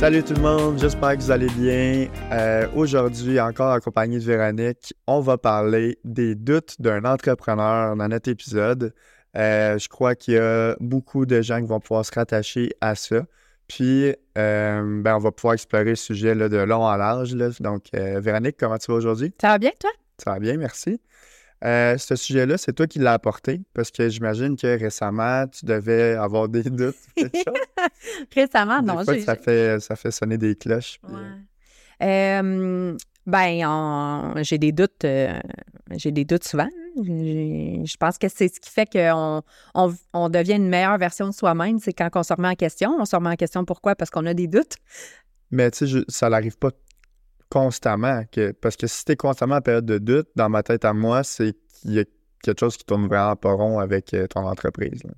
Salut tout le monde, j'espère que vous allez bien. Euh, Aujourd'hui, encore accompagné de Véronique, on va parler des doutes d'un entrepreneur dans notre épisode. Euh, je crois qu'il y a beaucoup de gens qui vont pouvoir se rattacher à ça. Puis, euh, ben, on va pouvoir explorer le sujet là, de long en large. là. Donc, Véronique, comment tu vas aujourd'hui? Ça va bien, toi? Ça va bien, merci. Euh, ce sujet-là, c'est toi qui l'as apporté parce que j'imagine que récemment, tu devais avoir des doutes. Récemment, Des non. fois, ça, fait, ça fait sonner des cloches. puis, Ouais. Euh, ben, on- j'ai des doutes. euh, j'ai des doutes souvent. Je pense que c'est ce qui fait qu'on on, on devient une meilleure version de soi-même. C'est quand on se remet en question. On se remet en question pourquoi? Parce qu'on a des doutes. Mais tu sais, ça n'arrive pas constamment. Que, parce que si tu es constamment en période de doute, dans ma tête à moi, c'est qu'il y a quelque chose qui tourne vraiment pas rond avec euh, ton entreprise. là.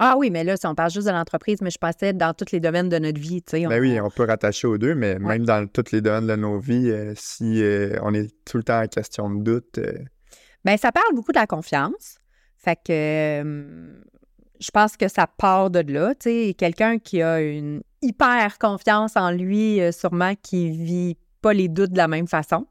Ah oui, mais là, si on parle juste de l'entreprise, mais je pensais dans tous les domaines de notre vie. tu sais, on- Ben oui, on peut rattacher aux deux, mais même dans tous les domaines de nos vies, euh, si euh, on est tout le temps en question de doute, euh, Ben, ça parle beaucoup de la confiance. Fait que je pense que ça part de là. Tu sais, quelqu'un qui a une hyper confiance en lui, sûrement qui vit pas les doutes de la même façon.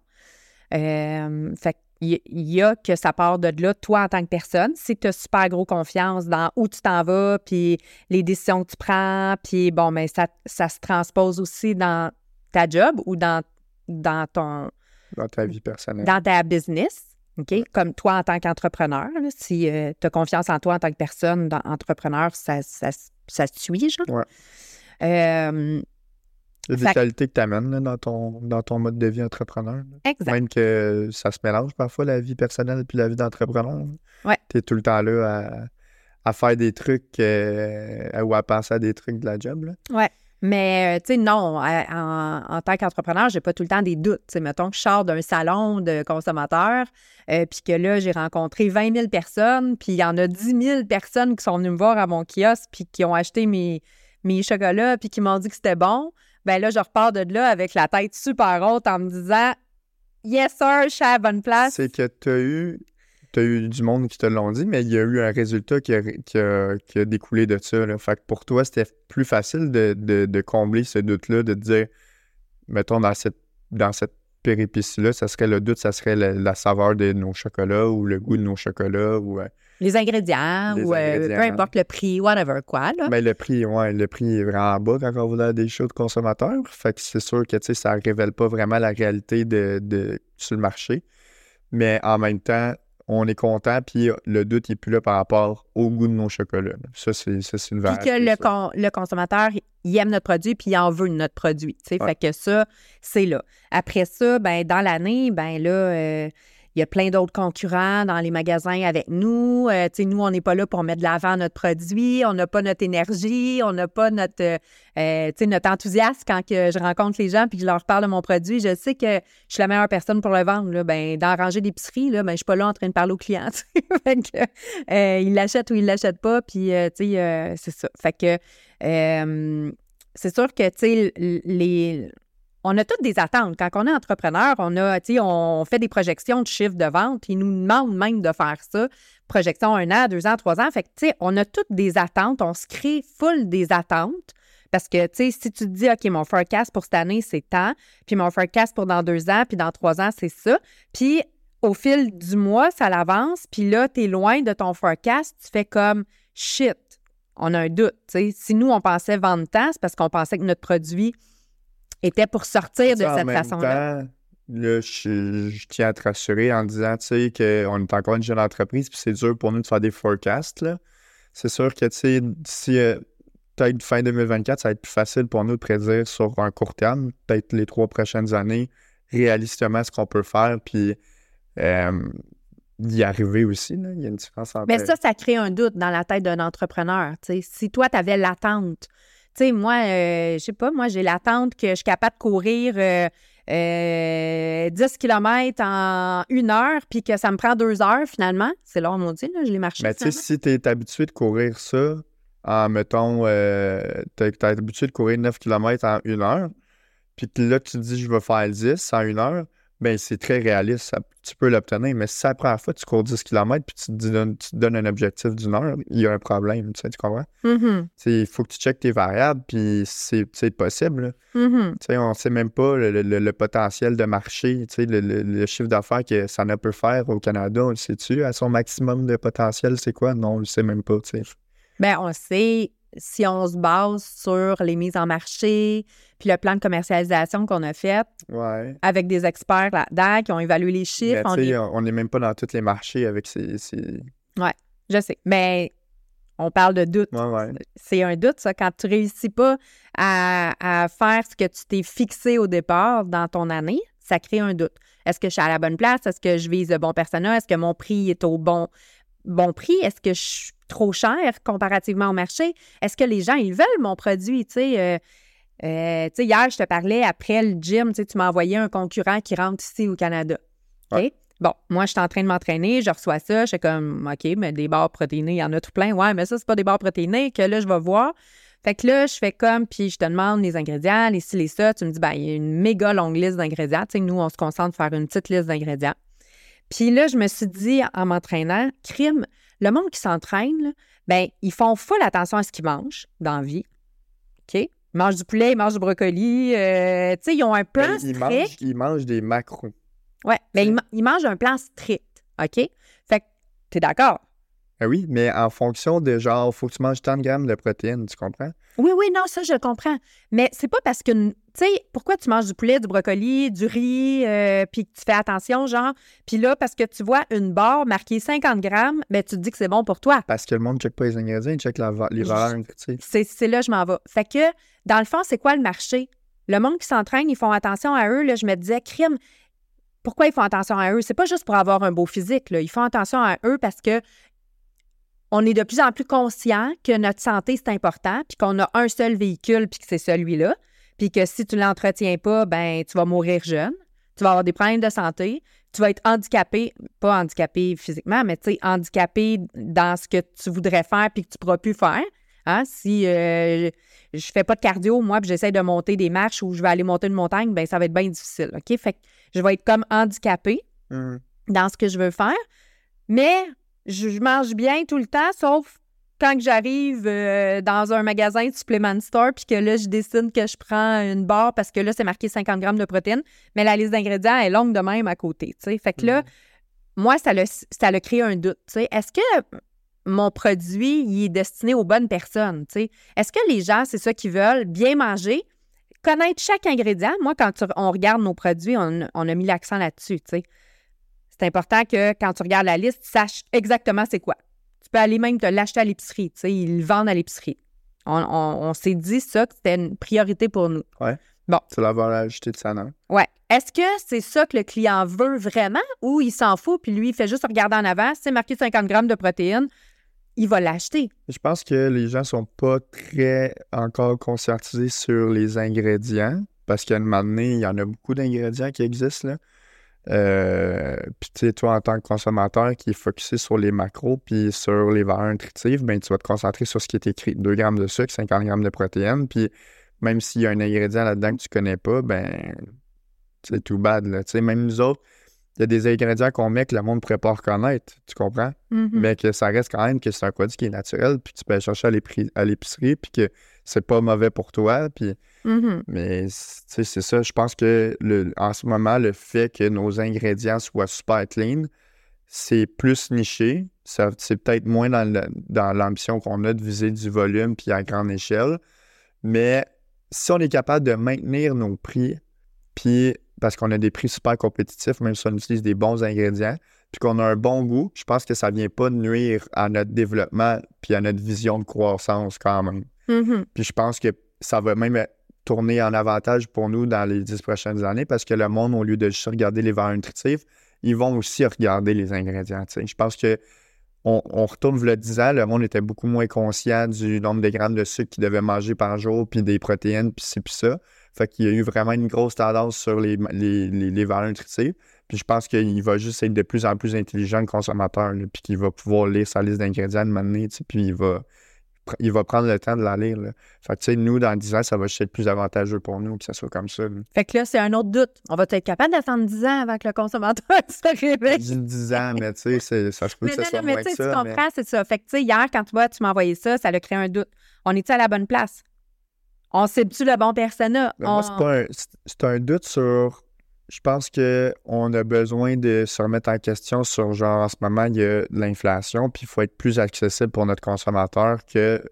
Euh, fait il y a que ça part de là, toi en tant que personne. Si tu as super gros confiance dans où tu t'en vas, puis les décisions que tu prends, puis bon, mais ça, ça se transpose aussi dans ta job ou dans, dans ton, dans ta vie personnelle. dans ta business, OK? Comme toi en tant qu'entrepreneur, si tu as confiance en toi en tant que personne, dans, entrepreneur, ça, ça, ça te suit, genre. Ouais. Euh, Il y a des qualités que tu amènes dans, ton, dans ton mode de vie entrepreneur. là. exact. Même que ça se mélange parfois, la vie personnelle et la vie d'entrepreneur. Ouais. Tu es tout le temps là à, à faire des trucs euh, ou à penser à des trucs de la job. Là. Mais, euh, tu sais, non, à- en, en tant qu'entrepreneur, j'ai pas tout le temps des doutes. Tu sais, mettons que je sors d'un salon de consommateurs, euh, puis que là, j'ai rencontré 20 000 personnes, puis il y en a 10 000 personnes qui sont venues me voir à mon kiosque, puis qui ont acheté mes, mes chocolats, puis qui m'ont dit que c'était bon. Ben là, je repars de là avec la tête super haute en me disant Yes, sir, je suis à bonne place. C'est que tu as eu. Tu eu du monde qui te l'ont dit, mais il y a eu un résultat qui a, qui a- qui a découlé de ça. Fait que pour toi, c'était plus facile de, de- de combler ce doute-là, de te dire, mettons, dans cette, dans cette péripétie-là, ça serait le doute, ça serait la, la saveur de nos chocolats ou le goût de nos chocolats ou euh, Les ingrédients, Les ou euh, ingrédients. peu importe le prix, whatever, quoi. Là. Ben, le prix, ouais, le prix est vraiment bas quand on dans des shows de consommateurs. Fait que c'est sûr que, tu sais, ça révèle pas vraiment la réalité de, de- sur le marché. Mais en même temps, on est content, puis le doute n'est plus là par rapport au goût de nos chocolats. Ça, c'est ça, c'est une Puis vérité. que le, con- le consommateur, il aime notre produit, puis il en veut notre produit. tu sais. Ouais. Fait que ça, c'est là. Après ça, ben dans l'année, ben là, euh, il y a plein d'autres concurrents dans les magasins avec nous. Euh, nous, on n'est pas là pour mettre de l'avant notre produit. On n'a pas notre énergie. On n'a pas notre, euh, euh, notre enthousiasme quand que je rencontre les gens puis que je leur parle de mon produit. Je sais que je suis la meilleure personne pour le vendre. Ben, dans la rangée d'épicerie, ben, je suis pas là en train de parler aux clients. euh, ils l'achètent ou ils l'achètent pas. Puis, c'est ça. Fait que c'est sûr que, tu sais, les... On a toutes des attentes. Quand on est entrepreneur, on a, on fait des projections de chiffre de vente. Ils nous demandent même de faire ça. Projection un an, deux ans, trois ans. Fait on a toutes des attentes. On se crée full des attentes. Parce que, tu sais, si tu te dis, OK, mon forecast pour cette année, c'est tant, puis mon forecast pour dans deux ans, puis dans trois ans, c'est ça. Puis, au fil du mois, ça l'avance, puis là, tu es loin de ton forecast, tu fais comme, shit, on a un doute. Si nous, on pensait vendre tant, c'est parce qu'on pensait que notre produit était pour sortir de cette façon-là. Là, je, je tiens à te rassurer en disant, tu sais, qu'on est encore une jeune entreprise, puis c'est dur pour nous de faire des forecasts, là. C'est sûr que, tu sais, si euh, peut-être fin 2024, ça va être plus facile pour nous de prédire sur un court terme, peut-être les trois prochaines années, réalistement ce qu'on peut faire, puis euh, d'y arriver aussi, là. Il y a une différence entre... Mais ça, ça crée un doute dans la tête d'un entrepreneur. tu sais. Si toi, tu avais l'attente, tu sais, moi, euh, je sais pas, moi, j'ai l'attente que je suis capable de courir euh, euh, 10 km en une heure, puis que ça me prend deux heures finalement. C'est long, mon Dieu, là, je l'ai marché. Mais tu sais, si tu es habitué de courir ça, en mettons, euh, tu es, habitué de courir 9 km en une heure, puis que là, tu te dis, je vais faire 10 en une heure, ben c'est très réaliste. ça- tu peux l'obtenir, mais si c'est la première fois que tu cours 10 km puis tu te, donnes, tu te donnes un objectif d'une heure, il y a un problème, tu sais, tu comprends? Mhm. Sais, Il faut que tu checkes tes variables, puis c'est possible. Mhm. Tu sais, on ne sait même pas le, le- le potentiel de marché, tu sais, le, le- chiffre d'affaires que ça ne peut faire au Canada, on le sait-tu? À son maximum de potentiel, c'est quoi? Non, on le sait même pas, tu sais. Ben, on sait, si on se base sur les mises en marché, puis le plan de commercialisation qu'on a fait Ouais. avec des experts là-dedans qui ont évalué les chiffres, Mais on n'est même pas dans tous les marchés avec ces... ces- je sais, mais on parle de doute. Ouais, ouais. C'est un doute, ça, quand tu réussis pas à, à faire ce que tu t'es fixé au départ dans ton année, ça crée un doute. Est-ce que je suis à la bonne place? Est-ce que je vise le bon personnel? Est-ce que mon prix est au bon, bon prix? Est-ce que je suis trop cher comparativement au marché? Est-ce que les gens, ils veulent mon produit? Tu sais, euh, euh, hier, je te parlais après le gym, tu m'as envoyé un concurrent qui rentre ici au Canada. Ouais. Bon, moi, je suis en train de m'entraîner, je reçois ça, je suis comme, OK, mais des barres protéinées, il y en a tout plein. Ouais, mais ça, c'est pas des barres protéinées que là, je vais voir. Fait que là, je fais comme, puis je te demande les ingrédients, les ci, les ça. Tu me dis, ben, il y a une méga longue liste d'ingrédients. Tu sais, nous, on se concentre sur faire une petite liste d'ingrédients. Puis là, je me suis dit, en m'entraînant, crime, le monde qui s'entraîne, ben, ils font full attention à ce qu'ils mangent dans la vie. OK? Ils mangent du poulet, ils mangent du brocoli. euh, tu sais, ils ont un plan Ben, ils, strict. mangent, ils mangent des macros. Ouais, ben, ils, ma- ils mangent un plan strict. OK? Fait que, t'es d'accord? Ah oui, mais en fonction de genre, faut que tu manges tant de grammes de protéines, tu comprends? Oui, oui, non, ça, je comprends. Mais c'est pas parce que, tu sais, pourquoi tu manges du poulet, du brocoli, du riz, euh, puis que tu fais attention, genre, puis là, parce que tu vois une barre marquée 50 grammes, ben, tu te dis que c'est bon pour toi. Parce que le monde ne check pas les ingrédients, il check la les valeurs. C'est c'est là que je m'en vais. Fait que, dans le fond, c'est quoi le marché? Le monde qui s'entraîne, ils font attention à eux. Là, je me disais, crime, pourquoi ils font attention à eux? C'est pas juste pour avoir un beau physique. Là. Ils font attention à eux parce que on est de plus en plus conscient que notre santé, c'est important, puis qu'on a un seul véhicule, puis que c'est celui-là. Puis que si tu l'entretiens pas, ben tu vas mourir jeune. Tu vas avoir des problèmes de santé. Tu vas être handicapé, pas handicapé physiquement, mais tu sais, handicapé dans ce que tu voudrais faire puis que tu pourras plus faire. Hein? Si euh, je fais pas de cardio, moi, puis j'essaie de monter des marches ou je vais aller monter une montagne, ben ça va être bien difficile. OK? Fait que je vais être comme handicapé Hum. dans ce que je veux faire. Mais je, je mange bien tout le temps, sauf quand que j'arrive euh, dans un magasin de supplement store, puis que là, je décide que je prends une barre parce que là, c'est marqué 50 grammes de protéines, mais la liste d'ingrédients est longue de même à côté. tu sais. Fait que là, moi, ça l'a ça l'a créé un doute. tu sais. Est-ce que mon produit il est destiné aux bonnes personnes? tu sais? Est-ce que les gens, c'est ça qu'ils veulent, bien manger, connaître chaque ingrédient? Moi, quand tu- on regarde nos produits, on, on a mis l'accent là-dessus. tu sais. C'est important que quand tu regardes la liste, tu saches exactement c'est quoi. Tu peux aller même te l'acheter à l'épicerie. Tu sais, ils le vendent à l'épicerie. On, on- on s'est dit ça, que c'était une priorité pour nous. C'est la valeur ajoutée de ça, non? Ouais. Est-ce que c'est ça que le client veut vraiment ou il s'en fout puis lui, il fait juste regarder en avant, c'est marqué 50 grammes de protéines, il va l'acheter? Je pense que les gens sont pas très encore conscientisés sur les ingrédients parce qu'à un moment donné, il y en a beaucoup d'ingrédients qui existent. Là. Euh, puis tu sais, toi, en tant que consommateur qui est focusé sur les macros puis sur les valeurs nutritives, ben, tu vas te concentrer sur ce qui est écrit. 2 grammes de sucre, 50 grammes de protéines. Puis même s'il y a un ingrédient là-dedans que tu connais pas, ben c'est tout bad. Là. Tu sais, même nous autres, il y a des ingrédients qu'on met que le monde ne pourrait pas reconnaître. Tu comprends? Mhm. mais que ça reste quand même que c'est un produit qui est naturel, puis tu peux aller chercher à l'épicerie, puis que c'est pas mauvais pour toi, puis... Mais, c- tu sais, c'est ça, je pense que le, en ce moment, le fait que nos ingrédients soient super clean, c'est plus niché, c'est peut-être moins dans, l'ambition qu'on a de viser du volume, puis à grande échelle, mais si on est capable de maintenir nos prix, puis parce qu'on a des prix super compétitifs, même si on utilise des bons ingrédients, puis qu'on a un bon goût, je pense que ça vient pas nuire à notre développement puis à notre vision de croissance quand même. Mhm. Puis je pense que ça va même tourner en avantage pour nous dans les dix prochaines années parce que le monde, au lieu de juste regarder les valeurs nutritives, ils vont aussi regarder les ingrédients. Je pense que on, on retourne le 10 ans, le monde était beaucoup moins conscient du nombre de grammes de sucre qu'il devait manger par jour, puis des protéines, puis ci, puis ça. Fait qu'il y a eu vraiment une grosse tendance sur les, les, les- valeurs nutritives. Puis je pense qu'il va juste être de plus en plus intelligent, le consommateur, puis qu'il va pouvoir lire sa liste d'ingrédients de manière, puis il va... il va prendre le temps de la lire. Là. Fait que, tu sais, nous, dans 10 ans, ça va juste être plus avantageux pour nous que ça soit comme ça. là. Fait que là, c'est un autre doute. On va être capable d'attendre 10 ans avant que le consommateur se réveille. dis 10 ans, mais tu sais, ça se peut que ça soit mais tu que sais, tu ça. mais- comprends, c'est ça. Fait que, tu sais, hier, quand tu m'as envoyé ça, ça a créé un doute. On est-tu à la bonne place? On cible-tu le bon persona? Moi, On- un, c'est un doute sur. Je pense qu'on a besoin de se remettre en question sur genre en ce moment, il y a de l'inflation, puis il faut être plus accessible pour notre consommateur que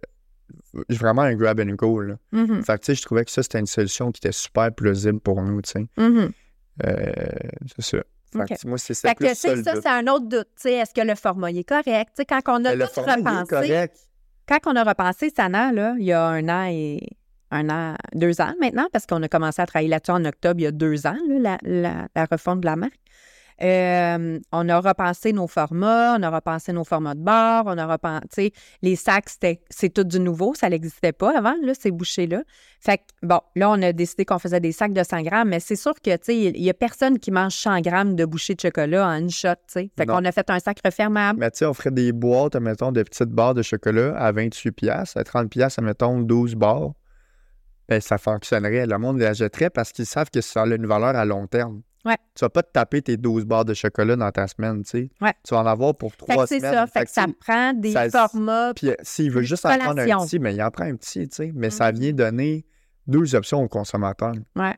vraiment un grab and go. Là. Mhm, Fait que tu sais, je trouvais que ça, c'était une solution qui était super plausible pour nous, tu sais. mhm. Euh, c'est ça. Fait OK. que moi, c'est c'est Fait que, ça ça, c'est un autre doute. Est-ce que le format il est correct? Quand on a tout est repensé, quand on a repensé Sana, là, il y a un an et un an, deux ans maintenant, parce qu'on a commencé à travailler là-dessus en octobre, il y a deux ans, là, la, la, la refonte de la marque. Euh, on a repensé nos formats, on a repensé nos formats de bar, on a repensé, les sacs, c'était, c'est tout du nouveau, ça n'existait pas avant, là, ces bouchées-là. Fait que, bon, là, on a décidé qu'on faisait des sacs de 100 grammes, mais c'est sûr que, tu sais, il y a personne qui mange 100 grammes de bouchées de chocolat en une shot, tu sais. Fait qu'on a fait un sac refermable. Mais tu sais, on ferait des boîtes, mettons, de petites barres de chocolat à 28 piastres, à 30 piastres, mettons, 12 barres. Ben, ça fonctionnerait. Le monde les achèterait parce qu'ils savent que ça a une valeur à long terme. Ouais. Tu vas pas te taper tes 12 barres de chocolat dans ta semaine, tu sais. Ouais. Tu vas en avoir pour trois que c'est semaines. ça. Fait que ça prend des ça- formats. Puis euh, s'il veut juste en prendre un petit, mais il en prend un petit, tu sais. Mais ça Mhm. vient donner deux options aux consommateurs. Ouais.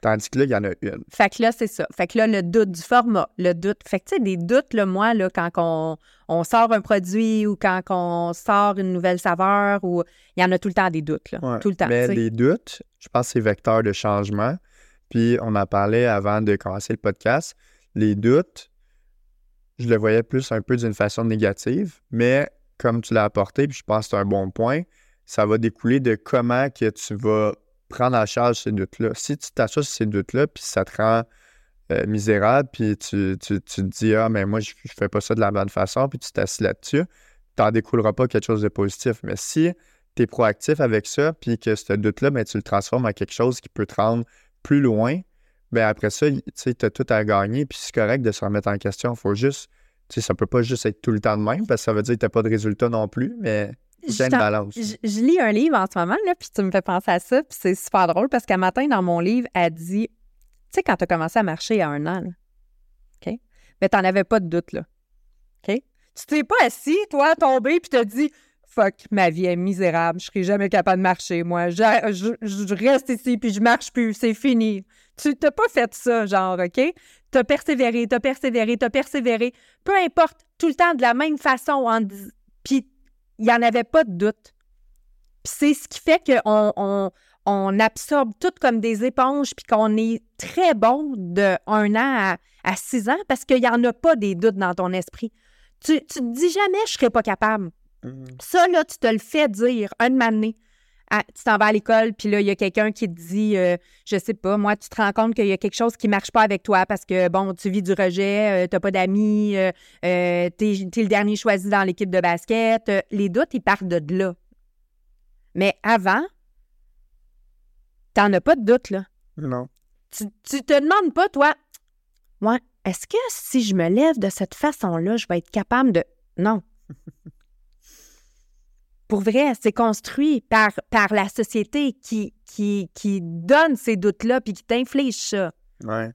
Tandis que là, il y en a une. Fait que là, c'est ça. Fait que là, le doute du format, le doute. Fait que, tu sais, des doutes, là, moi, là, quand on, on sort un produit ou quand on sort une nouvelle saveur, ou il y en a tout le temps des doutes, là. Ouais. Tout le temps. Mais tu sais. les doutes, je pense que c'est vecteur de changement. Puis on en parlait avant de commencer le podcast. Les doutes, je le voyais plus un peu d'une façon négative, mais comme tu l'as apporté, puis je pense que c'est un bon point, ça va découler de comment que tu vas prendre en charge ces doutes-là. Si tu t'associes ces doutes-là, puis ça te rend euh, misérable, puis tu, tu, tu te dis Ah, mais moi, je, je fais pas ça de la bonne façon, puis tu t'assis là-dessus, t'en découlera pas quelque chose de positif. Mais si tu es proactif avec ça, puis que ce doute-là, ben, tu le transformes en quelque chose qui peut te rendre plus loin, ben après ça, tu as tout à gagner, puis c'est correct de se remettre en question. faut juste, tu sais, ça peut pas juste être tout le temps de même, parce que ça veut dire que tu pas de résultat non plus, mais balance. Je, je lis un livre en ce moment, là, puis tu me fais penser à ça, puis c'est super drôle parce qu'un matin, dans mon livre, elle dit Tu sais, quand tu as commencé à marcher il y a un an, là, OK? Mais tu avais pas de doute, là. OK? Tu t'es pas assis, toi, tombé, puis t'as dit Fuck, ma vie est misérable, je serai jamais capable de marcher, moi. Je, je- je reste ici, puis je marche plus, c'est fini. Tu t'as pas fait ça, genre, OK? T'as persévéré, t'as persévéré, t'as persévéré. Peu importe, tout le temps de la même façon. En Puis il n'y en avait pas de doute. Puis c'est ce qui fait qu'on on, on absorbe tout comme des éponges, puis qu'on est très bon de un an à, à six ans parce qu'il n'y en a pas des doutes dans ton esprit. Tu, tu te dis jamais je ne serais pas capable. Mhm. Ça, là, tu te le fais dire un moment donné. Ah, tu t'en vas à l'école, puis là, il y a quelqu'un qui te dit, euh, je sais pas, moi, tu te rends compte qu'il y a quelque chose qui marche pas avec toi parce que, bon, tu vis du rejet, tu t'as pas d'amis, euh, euh, t'es, t'es le dernier choisi dans l'équipe de basket. euh, les doutes, ils partent de là. Mais avant, t'en as pas de doute, là. Non. Tu, tu te demandes pas, toi, ouais, est-ce que si je me lève de cette façon-là, je vais être capable de. Non. Pour vrai, c'est construit par, par la société qui, qui, qui donne ces doutes-là puis qui t'inflige ça. Ouais.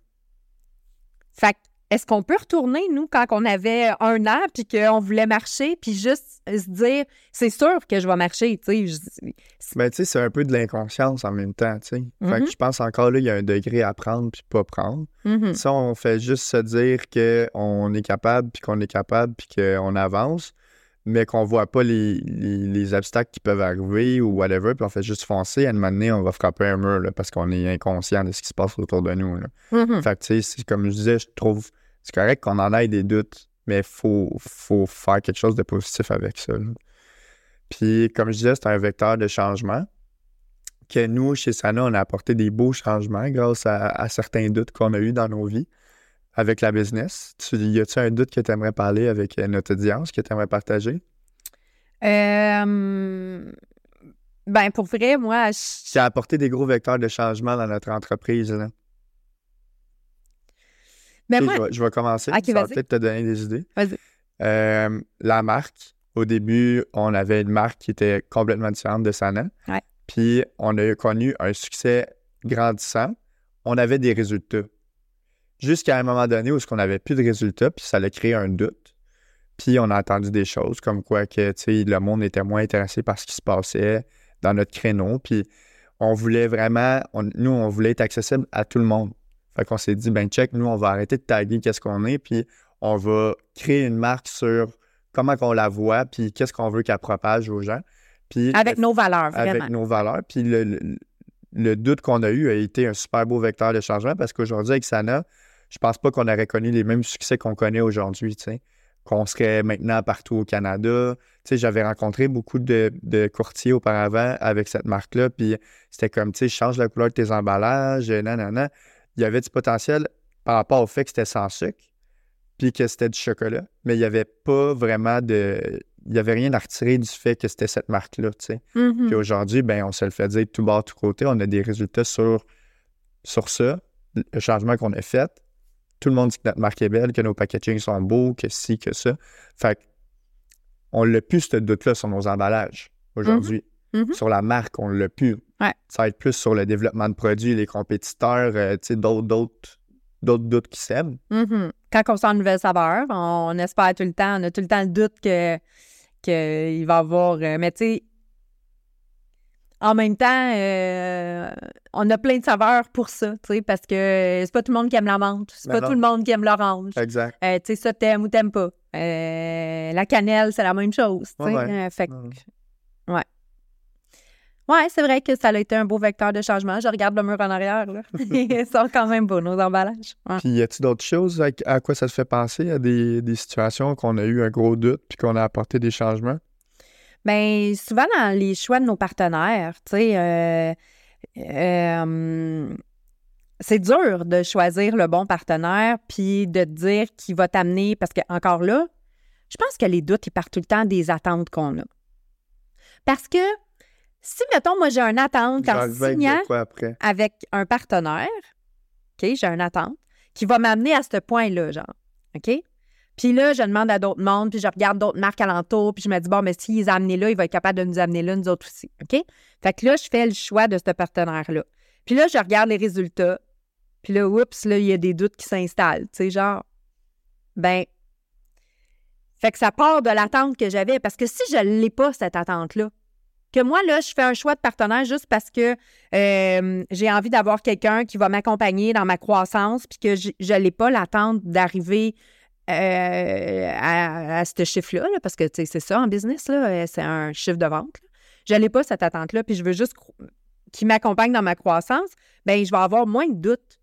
Fait que, est-ce qu'on peut retourner, nous, quand on avait un an puis qu'on voulait marcher puis juste se dire, c'est sûr que je vais marcher, tu sais. Ben, tu sais, c'est un peu de l'inconscience en même temps, tu sais. Fait que je pense encore là, il y a un degré à prendre puis pas prendre. Mhm. Ça, on fait juste se dire qu'on est capable, puis qu'on est capable, puis qu'on avance, mais qu'on voit pas les, les, les obstacles qui peuvent arriver ou whatever, puis on fait juste foncer. À un moment donné, on va frapper un mur, là, parce qu'on est inconscient de ce qui se passe autour de nous. Là. Mhm. Fait que, tu sais, comme je disais, je trouve c'est correct qu'on en ait des doutes, mais il faut, faut faire quelque chose de positif avec ça. là. Puis, comme je disais, c'est un vecteur de changement que nous, chez Sana, on a apporté des beaux changements grâce à, à certains doutes qu'on a eus dans nos vies avec la business? Tu, y a-tu un doute que tu aimerais parler avec euh, notre audience, que tu aimerais partager? Euh, ben, pour vrai, moi, je- Qui a apporté des gros vecteurs de changement dans notre entreprise. Là. ben, moi, je, vais, je vais commencer. Ok, ça va vas-y. peut-être te donner des idées. Vas-y. Euh, la marque, Au début, on avait une marque qui était complètement différente de Sana. Ouais. Puis on a connu un succès grandissant. On avait des résultats. Jusqu'à un moment donné où on n'avait plus de résultats, puis ça a créé un doute. Puis on a entendu des choses comme quoi que le monde était moins intéressé par ce qui se passait dans notre créneau. Puis on voulait vraiment, on- nous, on voulait être accessible à tout le monde. Fait qu'on s'est dit, ben check, nous, on va arrêter de taguer qu'est-ce qu'on est, puis on va créer une marque sur comment qu'on la voit, puis qu'est-ce qu'on veut qu'elle propage aux gens. Puis Avec nos valeurs, vraiment. avec nos valeurs. Puis le, le- le doute qu'on a eu a été un super beau vecteur de changement parce qu'aujourd'hui, avec Sana, je pense pas qu'on aurait connu les mêmes succès qu'on connaît aujourd'hui, tu sais. Qu'on serait maintenant partout au Canada. Tu sais, j'avais rencontré beaucoup de, de courtiers auparavant avec cette marque-là, puis c'était comme, tu sais, change la couleur de tes emballages, euh, nanana. Il y avait du potentiel par rapport au fait que c'était sans sucre, puis que c'était du chocolat, mais il n'y avait pas vraiment de... Il n'y avait rien à retirer du fait que c'était cette marque-là, tu sais. Mhm. Puis aujourd'hui, ben, on se le fait dire de tout bord, de tout côté. On a des résultats sur, sur ça, le changement qu'on a fait. Tout le monde dit que notre marque est belle, que nos packaging sont beaux, que ci, que ça. Fait on l'a plus, ce doute-là, sur nos emballages aujourd'hui. Mhm. Sur la marque, on l'a plus. Ouais. Ça va être plus sur le développement de produits, les compétiteurs, euh, d'autres, d'autres, d'autres doutes qui s'aiment. Mhm. Quand on sent une nouvelle saveur, on espère tout le temps, on a tout le temps le doute que qu'il va y avoir. euh, mais tu sais, en même temps, euh, on a plein de saveurs pour ça, tu sais, parce que c'est pas tout le monde qui aime la menthe, c'est Ben pas non. tout le monde qui aime l'orange. Exact. Euh, tu sais, ça, t'aimes ou t'aimes pas. Euh, la cannelle, c'est la même chose, tu sais. Ouais, ouais. Euh, fait que- Ouais. ouais. Ouais, c'est vrai que ça a été un beau vecteur de changement. Je regarde le mur en arrière, là. Ils sont quand même beaux, nos emballages. Ouais. Puis, y a-t-il d'autres choses à, à quoi ça te fait penser? À des, des situations qu'on a eu un gros doute puis qu'on a apporté des changements? Bien, souvent dans les choix de nos partenaires, tu sais, euh, euh, c'est dur de choisir le bon partenaire puis de te dire qu'il va t'amener, parce que encore là, je pense que les doutes, ils partent tout le temps des attentes qu'on a. Parce que si, mettons, moi, j'ai une attente en signant avec un partenaire, OK, j'ai une attente, qui va m'amener à ce point-là, genre, OK? Puis là, je demande à d'autres mondes, puis je regarde d'autres marques alentours, puis je me dis, bon, mais s'ils les là, il va être capable de nous amener là, nous autres aussi, OK? Fait que là, je fais le choix de ce partenaire-là. Puis là, je regarde les résultats, puis là, oups, là, il y a des doutes qui s'installent, tu sais, genre, ben, fait que ça part de l'attente que j'avais, parce que si je ne l'ai pas, cette attente-là, que moi, là, je fais un choix de partenaire juste parce que euh, j'ai envie d'avoir quelqu'un qui va m'accompagner dans ma croissance, puis que je n'ai pas l'attente d'arriver euh, à, à ce chiffre-là, là, parce que c'est ça en business, là, euh, c'est un chiffre de vente. Je n'ai pas cette attente-là, puis je veux juste qu'il m'accompagne dans ma croissance, bien, je vais avoir moins de doutes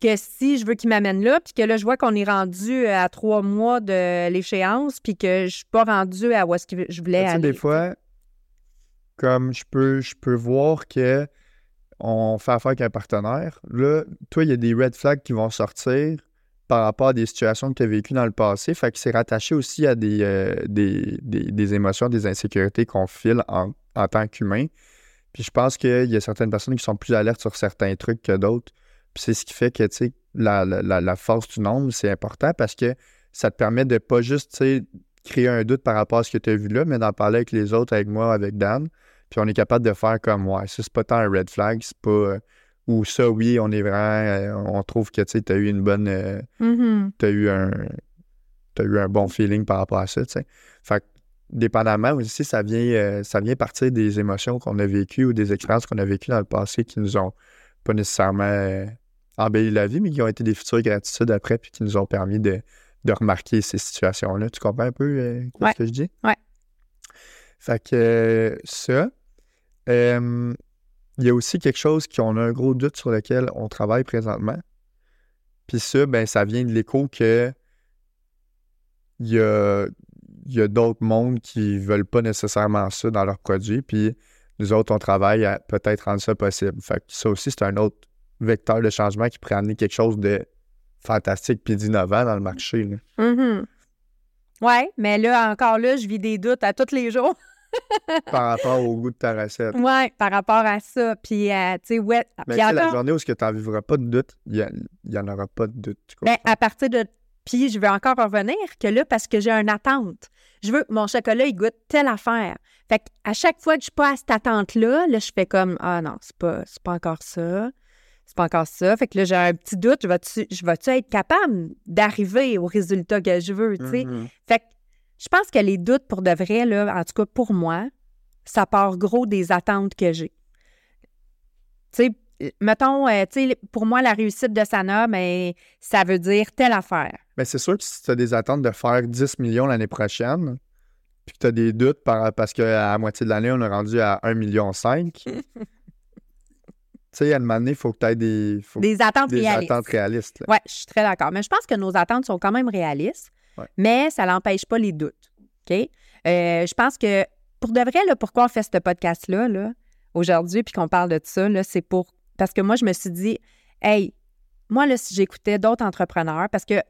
que si je veux qu'il m'amène là, puis que là, je vois qu'on est rendu à trois mois de l'échéance, puis que je ne suis pas rendu à où est-ce que je voulais sais, aller. des fois, comme je peux, je peux voir que on fait affaire avec un partenaire, là, toi, il y a des red flags qui vont sortir par rapport à des situations que tu as vécues dans le passé. Fait que c'est rattaché aussi à des, euh, des, des- des émotions, des insécurités qu'on file en, en tant qu'humain. Puis je pense qu'il y a certaines personnes qui sont plus alertes sur certains trucs que d'autres. Puis c'est ce qui fait que, tu sais, la, la- la- force du nombre, c'est important parce que ça te permet de pas juste, créer un doute par rapport à ce que tu as vu là, mais d'en parler avec les autres, avec moi, avec Dan. Puis on est capable de faire comme, ouais, c'est pas tant un red flag, c'est pas. euh, ou ça, oui, on est vraiment. euh, on trouve que, tu t'as eu une bonne. euh, Mhm. t'as eu un. T'as eu un bon feeling par rapport à ça, tu sais. Fait que, dépendamment aussi, ça vient, euh, ça vient partir des émotions qu'on a vécues ou des expériences qu'on a vécues dans le passé qui nous ont pas nécessairement euh, embelli la vie, mais qui ont été des futures gratitudes après, puis qui nous ont permis de, de remarquer ces situations-là. Tu comprends un peu euh, Ouais. ce que je dis? Ouais. Fait que ça. Il y a aussi quelque chose qu'on a un gros doute sur lequel on travaille présentement. Puis ça, ben, ça vient de l'écho que il y a, d'autres mondes qui veulent pas nécessairement ça dans leurs produits. Puis nous autres, on travaille à peut-être rendre ça possible. Fait que ça aussi, c'est un autre vecteur de changement qui pourrait amener quelque chose de fantastique puis d'innovant dans le marché. là. Mhm. Ouais, mais là, encore là, je vis des doutes à tous les jours. Par rapport au goût de ta recette. Ouais, par rapport à ça. Puis, euh, tu sais, ouais. Mais Puis sais, la encore- journée où tu n'en vivras pas de doute, il n'y en aura pas de doute. ben, comprends? à partir de. Puis je veux encore revenir que là, parce que j'ai une attente. Je veux que mon chocolat, il goûte telle affaire. Fait à chaque fois que je passe cette attente-là, là, je fais comme Ah non, c'est pas, pas encore ça. C'est pas encore ça. Fait que là, j'ai un petit doute. Je vais-tu, je vais être capable d'arriver au résultat que je veux, tu sais? Mhm. Fait que je pense que les doutes, pour de vrai, là, en tout cas pour moi, ça part gros des attentes que j'ai. Tu sais, mettons, euh, tu sais, pour moi, la réussite de Sana, mais ça veut dire telle affaire. Mais c'est sûr que si tu as des attentes de faire 10 millions l'année prochaine, puis que tu as des doutes par- parce qu'à la moitié de l'année, on est rendu à 1,5 million. tu sais, à un moment donné, il faut que tu aies des, faut- Des attentes des réalistes. attentes réalistes. Oui, je suis très d'accord. Mais je pense que nos attentes sont quand même réalistes, Mais ça n'empêche pas les doutes. OK? Euh, je pense que pour de vrai, là, pourquoi on fait ce podcast-là là, aujourd'hui puis qu'on parle de ça, c'est pour. Parce que moi, je me suis dit, hey, moi, là, si j'écoutais d'autres entrepreneurs, parce que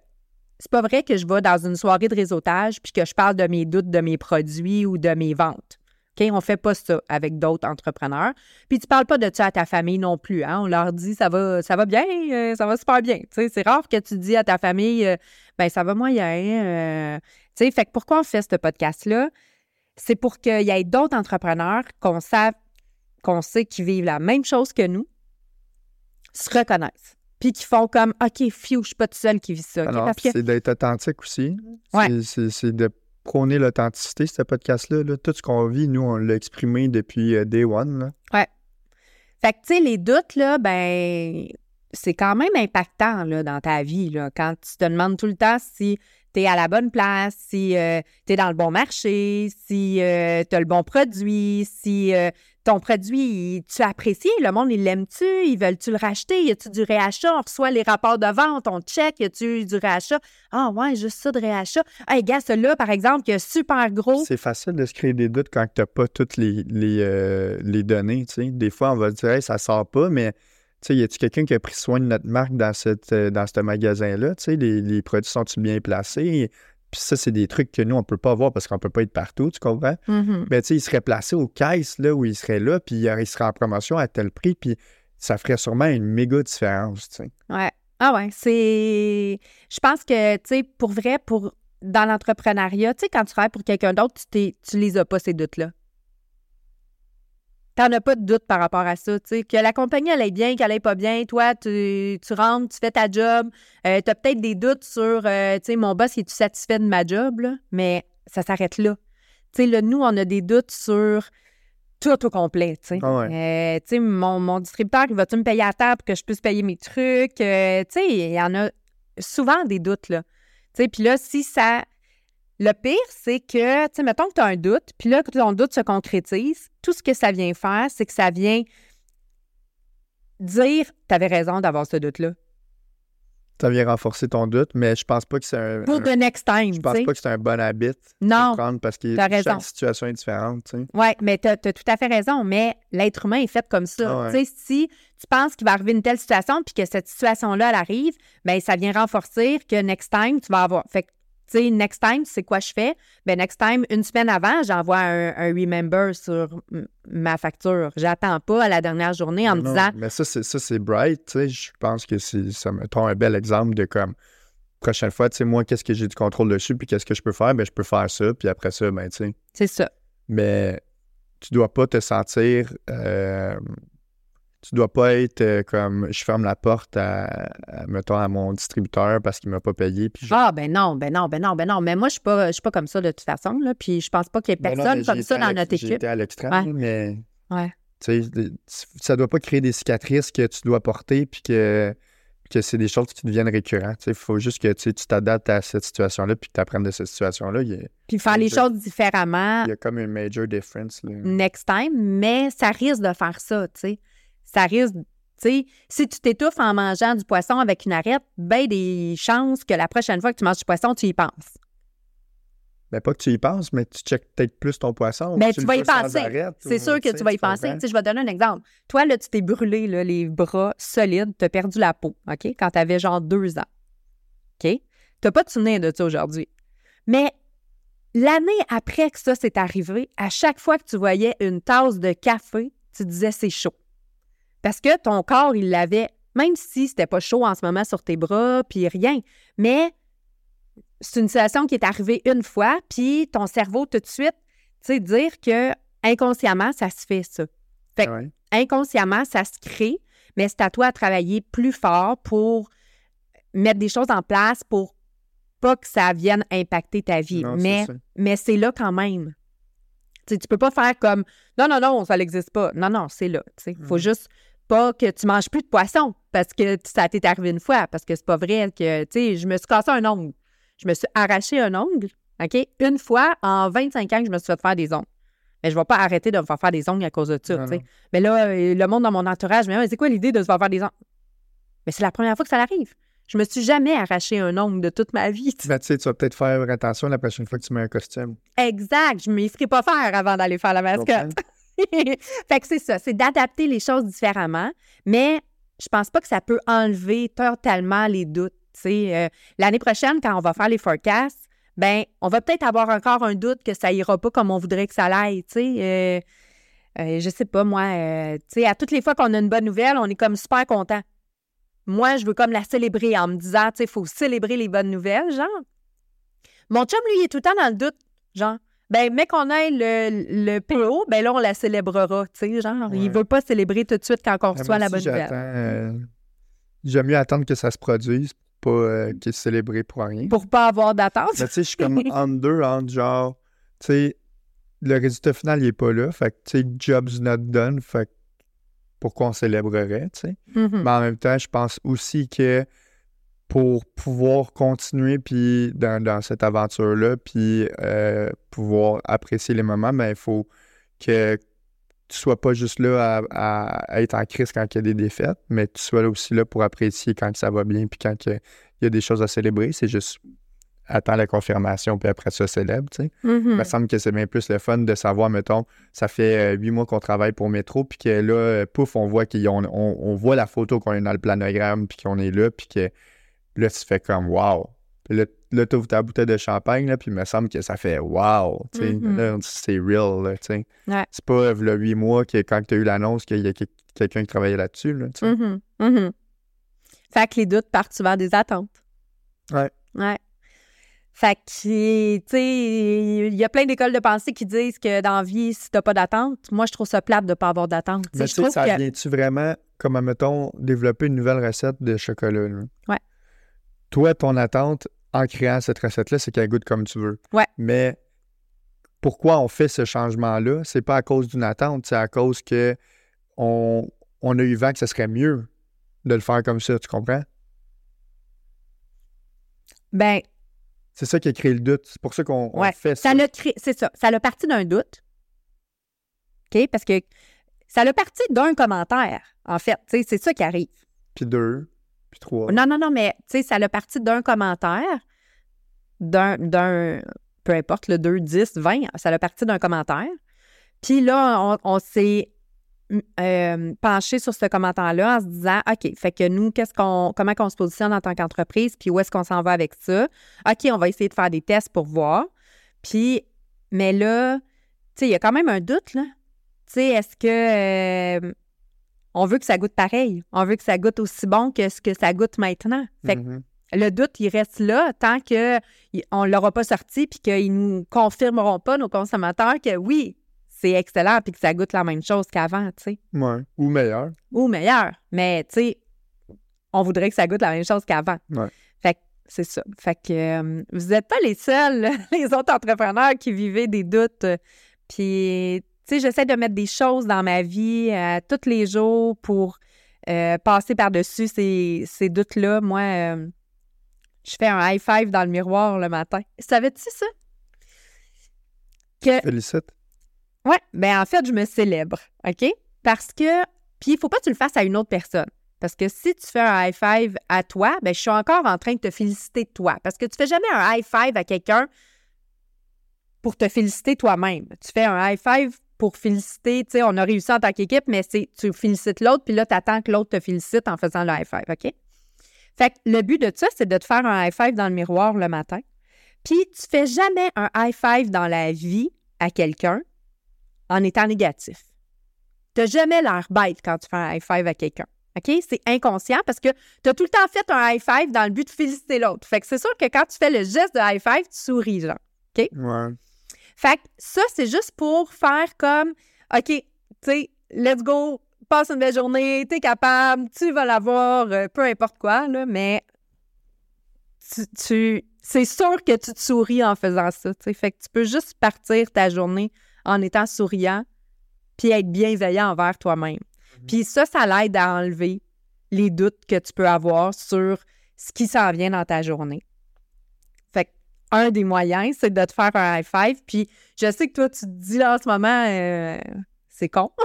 c'est pas vrai que je vais dans une soirée de réseautage puis que je parle de mes doutes de mes produits ou de mes ventes. OK? On fait pas ça avec d'autres entrepreneurs. Puis tu parles pas de ça à ta famille non plus. Hein? On leur dit ça va, ça va bien, euh, ça va super bien. C'est rare que tu dis à ta famille euh, ben ça va moyen. euh. Tu sais, fait que pourquoi on fait ce podcast-là? C'est pour qu'il y ait d'autres entrepreneurs qu'on sache, qu'on sait qui vivent la même chose que nous, se reconnaissent. Puis qui font comme OK, fiou, je suis pas tout seul qui vit ça. Alors, que c'est d'être authentique aussi. Ouais. C'est- de prôner l'authenticité, ce podcast-là. là. Tout ce qu'on vit, nous, on l'a exprimé depuis euh, day one. là. Fait que, tu sais, les doutes, là, ben, c'est quand même impactant, là, dans ta vie, là, quand tu te demandes tout le temps si tu es à la bonne place, si tu es dans le bon marché, si tu as le bon produit, si euh, ton produit, tu apprécies, le monde, il l'aime-tu, ils veulent-tu le racheter, y a-tu du réachat, on reçoit les rapports de vente, on check, y a-tu du réachat? Ah ouais, juste ça de réachat. Hey, gars, celui-là, par exemple, qui est super gros. C'est facile de se créer des doutes quand tu n'as pas toutes les, les, euh, les données. tu sais. Des fois, on va dire, hey, ça sort pas, mais sais, y a-tu quelqu'un qui a pris soin de notre marque dans, cette, euh, dans ce magasin-là? Tu sais, les, les produits sont-ils bien placés? Puis ça, c'est des trucs que nous, on peut pas voir parce qu'on peut pas être partout, tu comprends? Mhm. Ben, tu sais, il serait placé aux caisses, là, où il serait là, puis il serait en promotion à tel prix, puis ça ferait sûrement une méga différence, tu sais. Ouais. Ah ouais, c'est. Je pense que, tu sais, pour vrai, pour dans l'entrepreneuriat, tu sais, quand tu travailles pour quelqu'un d'autre, tu, tu les as pas, ces doutes-là. T'en as pas de doute par rapport à ça, tu sais. Que la compagnie, elle aille bien, qu'elle aille pas bien, toi, tu, tu rentres, tu fais ta job. Euh, tu as peut-être des doutes sur, euh, tu sais, mon boss, est-tu satisfait de ma job, là? Mais ça s'arrête là. Tu sais, là, nous, on a des doutes sur tout au complet, tu sais. Ah ouais. Euh, tu sais, mon, mon distributeur, il va-tu me payer à terre pour que je puisse payer mes trucs? Euh, tu sais, il y en a souvent des doutes, là. Tu sais, puis là, si ça... Le pire, c'est que, tu sais, mettons que tu as un doute, puis là, que ton doute se concrétise, tout ce que ça vient faire, c'est que ça vient dire tu avais raison d'avoir ce doute-là. Ça vient renforcer ton doute, mais je pense pas que c'est un. Pour the next time, je pense pas que c'est un bon habit Non. de prendre parce que raison. chaque situation est différente. Oui, mais tu as, tout à fait raison, mais l'être humain est fait comme ça. Ah ouais. Si tu penses qu'il va arriver une telle situation puis que cette situation-là, elle arrive, bien, ça vient renforcer que next time, tu vas avoir. Fait que, tu sais, next time, c'est quoi je fais? Ben next time, une semaine avant, j'envoie un, un remember sur ma facture. J'attends pas à la dernière journée en me Non, disant, Mais ça, c'est ça, c'est bright, tu sais. Je pense que c'est ça me tombe un bel exemple de comme prochaine fois, tu sais, moi, qu'est-ce que j'ai du contrôle dessus, puis qu'est-ce que je peux faire? Ben, je peux faire ça, puis après ça, ben, tu sais. c'est ça. Mais tu dois pas te sentir. euh, tu dois pas être euh, comme je ferme la porte à, à, mettons, à mon distributeur parce qu'il m'a pas payé. Puis je- Ah, ben non, ben non, ben non, ben non. Mais moi, je suis pas, je suis pas comme ça de toute façon, là. Puis je pense pas qu'il y ait Ben non, personne comme ça dans notre équipe. été à l'extrême, Ouais. mais Ouais. tu sais, ça doit pas créer des cicatrices que tu dois porter puis que, que c'est des choses qui deviennent récurrentes. Il faut juste que tu t'adaptes à cette situation-là puis que tu apprennes de cette situation-là. Puis faire les choses différemment. il y a comme une major difference. là. next time, mais ça risque de faire ça, tu sais. Ça risque, tu sais, si tu t'étouffes en mangeant du poisson avec une arête, ben des chances que la prochaine fois que tu manges du poisson, tu y penses. Ben, pas que tu y penses, mais tu checkes peut-être plus ton poisson. Mais tu tu vas y penser. C'est sûr que tu vas y penser. comprends? Tu sais, je vais te donner un exemple. Toi, là, tu t'es brûlé là, les bras solides, tu as perdu la peau, OK, quand tu avais genre deux ans. OK? Tu n'as pas de souvenir de ça aujourd'hui. Mais l'année après que ça s'est arrivé, à chaque fois que tu voyais une tasse de café, tu disais c'est chaud. Parce que ton corps, il l'avait, même si c'était pas chaud en ce moment sur tes bras, puis rien. Mais c'est une situation qui est arrivée une fois, puis ton cerveau, tout de suite, tu sais, dire que inconsciemment, ça se fait, ça. Fait que, Ouais. inconsciemment, ça se crée, mais c'est à toi de travailler plus fort pour mettre des choses en place pour pas que ça vienne impacter ta vie. Non, mais mais c'est là quand même. Tu peux pas faire comme non, non, non, ça n'existe pas. Non, non, c'est là. Il faut Mhm. juste pas que tu manges plus de poisson parce que ça t'est arrivé une fois, parce que c'est pas vrai que, tu sais, je me suis cassé un ongle. Je me suis arraché un ongle, OK? Une fois en 25 ans que je me suis fait faire des ongles. Mais je vais pas arrêter de me faire faire des ongles à cause de ça, tu sais. Mais là, euh, le monde dans mon entourage, mais c'est quoi l'idée de se faire faire des ongles? Mais c'est la première fois que ça arrive. Je me suis jamais arraché un ongle de toute ma vie. Ben, tu sais, tu vas peut-être faire attention la prochaine fois que tu mets un costume. Exact. Je ne m'y ferai pas faire avant d'aller faire la mascotte. fait que c'est ça, c'est d'adapter les choses différemment, mais je pense pas que ça peut enlever totalement les doutes. Euh, L'année prochaine, quand on va faire les forecasts, ben, on va peut-être avoir encore un doute que ça ira pas comme on voudrait que ça l'aille. Euh, euh, je sais pas, moi, euh, à toutes les fois qu'on a une bonne nouvelle, on est comme super content. Moi, je veux comme la célébrer en me disant, il faut célébrer les bonnes nouvelles, genre. Mon chum, lui, il est tout le temps dans le doute, genre. Ben, mais qu'on ait le, le PO, ben là, on la célébrera, tu sais, genre. Il Ouais. veut pas célébrer tout de suite quand on Ben, reçoit la bonne nouvelle. euh, J'aime mieux attendre que ça se produise, pas euh, qu'il se célébrer pour rien. Pour pas avoir d'attente. Mais tu sais, je suis comme en deux, entre genre, tu sais, le résultat final, il est pas là. Fait que, tu sais, job's not done. Fait que pourquoi on célébrerait, tu sais? Mhm. Mais en même temps, je pense aussi que pour pouvoir continuer puis dans, dans cette aventure-là, puis euh, pouvoir apprécier les moments, ben, il faut que tu sois pas juste là à, à être en crise quand il y a des défaites, mais tu sois là aussi là pour apprécier quand ça va bien puis quand il y a des choses à célébrer. C'est juste attends la confirmation puis après ça célèbre, tu sais. Il me semble que c'est bien plus le fun de savoir, mettons, ça fait euh, huit mois qu'on travaille pour Métro, puis que là, euh, pouf, on voit qu'on on, on voit la photo qu'on est dans le planogramme, puis qu'on est là, puis que là, tu fais comme wow. Puis là, là tu ouvres ta bouteille de champagne, là, puis il me semble que ça fait wow. tu sais. Mhm. Là, c'est real, là. Ouais. C'est pas euh, le huit mois que quand tu as eu l'annonce qu'il y a que- quelqu'un qui travaillait là-dessus, là. Mhm. Mhm. Fait que les doutes partent souvent des attentes. Ouais. Ouais. Fait que, tu sais, il y a plein d'écoles de pensée qui disent que dans la vie, si t'as pas d'attente, moi, je trouve ça plate de pas avoir d'attente. Mais je tu sais, trouve ça que... vient-tu vraiment, comme, mettons, développer une nouvelle recette de chocolat, là? Ouais. Toi, ton attente en créant cette recette-là, c'est qu'elle goûte comme tu veux. Ouais. Mais pourquoi on fait ce changement-là? C'est pas à cause d'une attente, c'est à cause que on, on a eu vent que ce serait mieux de le faire comme ça, tu comprends? Ben, C'est ça qui a créé le doute. C'est pour ça qu'on Ouais. fait ça. ça l'a créé, c'est ça, ça l'a parti d'un doute. OK? Parce que ça l'a parti d'un commentaire, en fait. C'est ça qui arrive. Puis deux, puis trois. Non, non, non, mais tu sais, ça l'a parti d'un commentaire, d'un, d'un, peu importe, le 2, 10, 20, ça l'a parti d'un commentaire. Puis là, on, s'est euh, penché sur ce commentaire-là en se disant, OK, fait que nous, qu'est-ce qu'on, comment qu'on se positionne en tant qu'entreprise, puis où est-ce qu'on s'en va avec ça? OK, on va essayer de faire des tests pour voir. Puis, mais là, tu sais, il y a quand même un doute, là. Tu sais, est-ce que euh, on veut que ça goûte pareil? On veut que ça goûte aussi bon que ce que ça goûte maintenant. Fait que Mhm. le doute, il reste là tant que y- on ne l'aura pas sorti puis qu'ils nous confirmeront pas, nos consommateurs, que oui, c'est excellent puis que ça goûte la même chose qu'avant, tu sais. Ouais. Ou meilleur. Ou meilleur. Mais, tu sais, on voudrait que ça goûte la même chose qu'avant. Ouais. Fait que c'est ça. Fait que euh, vous n'êtes pas les seuls, les autres entrepreneurs qui vivaient des doutes. euh, Puis, sais, j'essaie de mettre des choses dans ma vie euh, tous les jours pour euh, passer par-dessus ces, ces doutes-là. Moi, euh, je fais un high five dans le miroir le matin. Savais-tu ça? Que Félicite. oui, ben en fait, je me célèbre, OK? Parce que, puis il faut pas que tu le fasses à une autre personne. Parce que si tu fais un high five à toi, ben je suis encore en train de te féliciter de toi. Parce que tu fais jamais un high five à quelqu'un pour te féliciter toi-même. Tu fais un high five pour féliciter, tu sais, on a réussi en tant qu'équipe, mais c'est tu félicites l'autre, puis là, tu attends que l'autre te félicite en faisant le high five, OK? Fait que le but de ça, c'est de te faire un high five dans le miroir le matin. Puis tu fais jamais un high five dans la vie à quelqu'un en étant négatif. Tu n'as jamais l'air bête quand tu fais un high five à quelqu'un. OK? C'est inconscient parce que tu as tout le temps fait un high five dans le but de féliciter l'autre. Fait que c'est sûr que quand tu fais le geste de high five, tu souris, genre. OK? Ouais. Fait que ça, c'est juste pour faire comme, OK, tu sais, let's go, passe une belle journée, t'es capable, tu vas l'avoir, euh, peu importe quoi, là, mais tu, tu- c'est sûr que tu te souris en faisant ça. Fait que tu peux juste partir ta journée en étant souriant puis être bienveillant envers toi-même. Puis ça, ça l'aide à enlever les doutes que tu peux avoir sur ce qui s'en vient dans ta journée. Un des moyens, c'est de te faire un high five. Puis je sais que toi, tu te dis là en ce moment, euh, c'est con.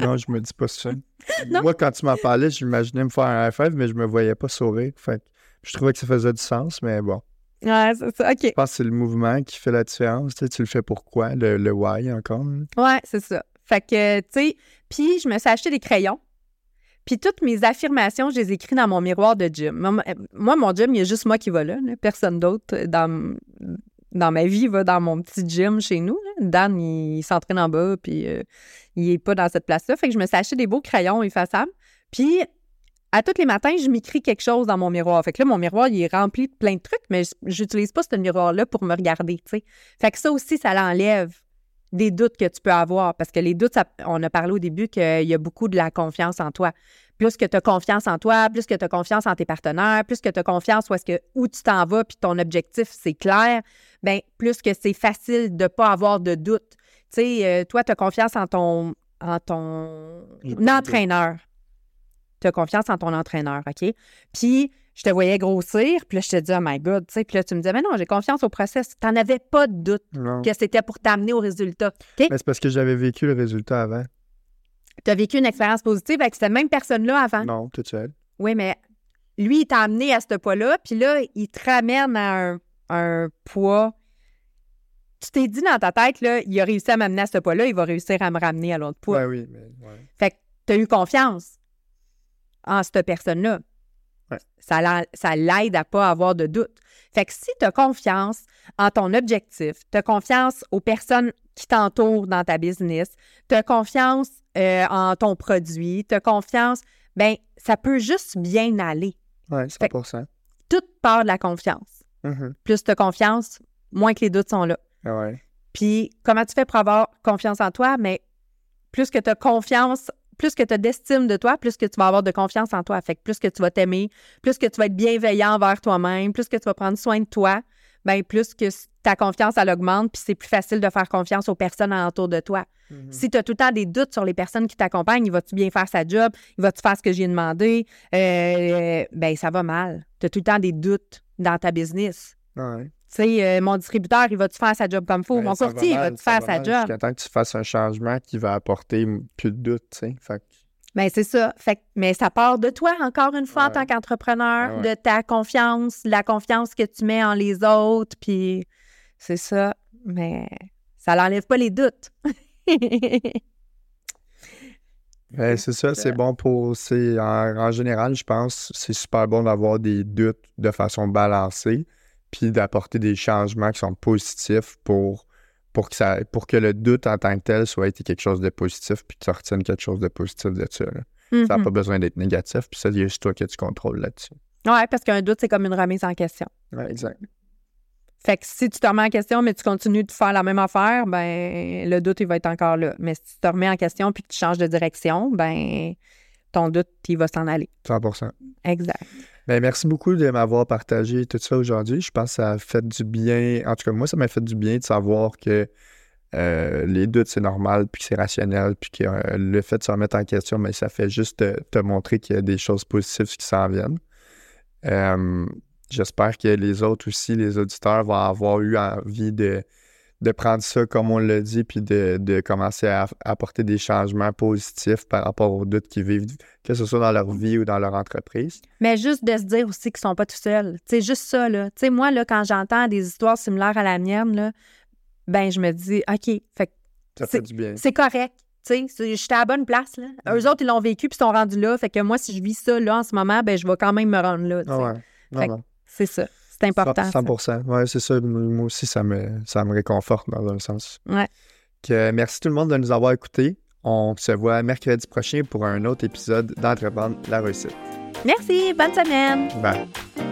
Non, je me dis pas ça. Moi, quand tu m'en parlais, j'imaginais me faire un high five, mais je me voyais pas sourire. Fait que je trouvais que ça faisait du sens, mais bon. ouais, c'est ça. OK. Je pense que c'est le mouvement qui fait la différence. Tu, sais, tu le fais pourquoi? Le, le why encore. Ouais, c'est ça. Fait que, tu sais, puis je me suis acheté des crayons. Puis toutes mes affirmations, je les écris dans mon miroir de gym. Moi, mon gym, il y a juste moi qui va là. Personne d'autre dans, ma vie va dans mon petit gym chez nous. Dan, il, s'entraîne en bas, puis euh, il est pas dans cette place-là. Fait que je me suis acheté des beaux crayons effaçables. Puis à tous les matins, je m'écris quelque chose dans mon miroir. Fait que là, mon miroir, il est rempli de plein de trucs, mais j'utilise pas ce miroir-là pour me regarder, tu sais. Fait que ça aussi, ça l'enlève des doutes que tu peux avoir. Parce que les doutes, ça- on a parlé au début qu'il y a beaucoup de la confiance en toi. Plus que tu as confiance en toi, plus que tu as confiance en tes partenaires, plus que tu as confiance où, est-ce que, où tu t'en vas, puis ton objectif, c'est clair, ben plus que c'est facile de ne pas avoir de doute. Tu sais, euh, toi, tu as confiance en ton, en ton entraîneur. Tu as confiance en ton entraîneur, OK? Puis, je te voyais grossir, puis là, je te dis, oh my God, tu sais, puis là, tu me disais, mais non, j'ai confiance au process. Tu n'en avais pas de doute Non. que c'était pour t'amener au résultat. Mais c'est parce que j'avais vécu le résultat avant. Tu as vécu une expérience positive avec cette même personne-là avant. Non, toute seule. Oui, mais lui, il t'a amené à ce poids-là, puis là, il te ramène à un, un poids. Tu t'es dit dans ta tête, là, il a réussi à m'amener à ce poids-là, il va réussir à me ramener à l'autre poids. Ouais, oui, mais ouais. Fait que tu as eu confiance en cette personne-là. Ouais. Ça, la- ça l'aide à pas avoir de doute. Fait que si tu as confiance en ton objectif, tu as confiance aux personnes qui t'entourent dans ta business, tu as confiance euh, en ton produit, tu as confiance, ben ça peut juste bien aller. Ouais, 100%. Tout part de la confiance. Mhm. Plus tu as confiance, moins que les doutes sont là. Ah ouais. Puis, comment tu fais pour avoir confiance en toi? Mais plus que tu as confiance, plus que tu as d'estime de toi, plus que tu vas avoir de confiance en toi. Fait que plus que tu vas t'aimer, plus que tu vas être bienveillant envers toi-même, plus que tu vas prendre soin de toi, ben plus que ta confiance, elle augmente, puis c'est plus facile de faire confiance aux personnes alentour de toi. Mhm. Si tu as tout le temps des doutes sur les personnes qui t'accompagnent, il va-tu bien faire sa job? Il va-tu faire ce que j'ai demandé? Euh, ben ça va mal. Tu as tout le temps des doutes dans ta business. Ouais. Tu sais, euh, mon distributeur, il va-tu faire sa job comme il faut? Ben, mon va courtier, il va-tu faire va sa job? Jusqu'à temps que tu fasses un changement qui va apporter plus de doute, tu sais. Fait Ben, c'est ça. Fait, mais ça part de toi, encore une fois, en tant qu'entrepreneur, Ouais, ouais. de ta confiance, la confiance que tu mets en les autres, puis c'est ça. Mais ça n'enlève pas les doutes. Ben, c'est ça, ça. c'est bon pour. En, en général, je pense c'est super bon d'avoir des doutes de façon balancée, puis d'apporter des changements qui sont positifs pour, pour, que ça, pour que le doute en tant que tel soit été quelque chose de positif, puis que tu retiennes quelque chose de positif de ça. là. Ça n'a Mhm. pas besoin d'être négatif, puis ça, a juste toi que tu contrôles là-dessus. Ouais, parce qu'un doute, c'est comme une remise en question. Ouais, exact. Fait que si tu te remets en question, mais tu continues de faire la même affaire, ben le doute, il va être encore là. Mais si tu te remets en question puis que tu changes de direction, ben ton doute, il va s'en aller. 100% Exact. Ben, merci beaucoup de m'avoir partagé tout ça aujourd'hui. Je pense que ça a fait du bien. En tout cas, moi, ça m'a fait du bien de savoir que euh, les doutes, c'est normal, puis que c'est rationnel, puis que euh, le fait de se remettre en question, mais ça fait juste te, te montrer qu'il y a des choses positives qui s'en viennent. Euh, J'espère que les autres aussi, les auditeurs, vont avoir eu envie de, de prendre ça comme on l'a dit, puis de, de commencer à apporter des changements positifs par rapport aux doutes qu'ils vivent, que ce soit dans leur vie ou dans leur entreprise. Mais juste de se dire aussi qu'ils sont pas tout seuls. C'est juste ça, là. Tu sais, moi, là, quand j'entends des histoires similaires à la mienne, là, ben, je me dis, OK, fait Ça C'est- fait du bien. c'est correct. Tu sais, c'est- j'étais à la bonne place, là. Eux autres, ils l'ont vécu puis ils sont rendus là. Fait que moi, si je vis ça, là, en ce moment, ben, je vais quand même me rendre là. Ah ouais. C'est ça. C'est important. ça. 100 Ouais, c'est ça. Moi aussi, ça me, ça me réconforte dans un sens. Ouais. Que, merci tout le monde de nous avoir écoutés. On se voit mercredi prochain pour un autre épisode d'Entreprendre la réussite. Merci, bonne semaine. Bye.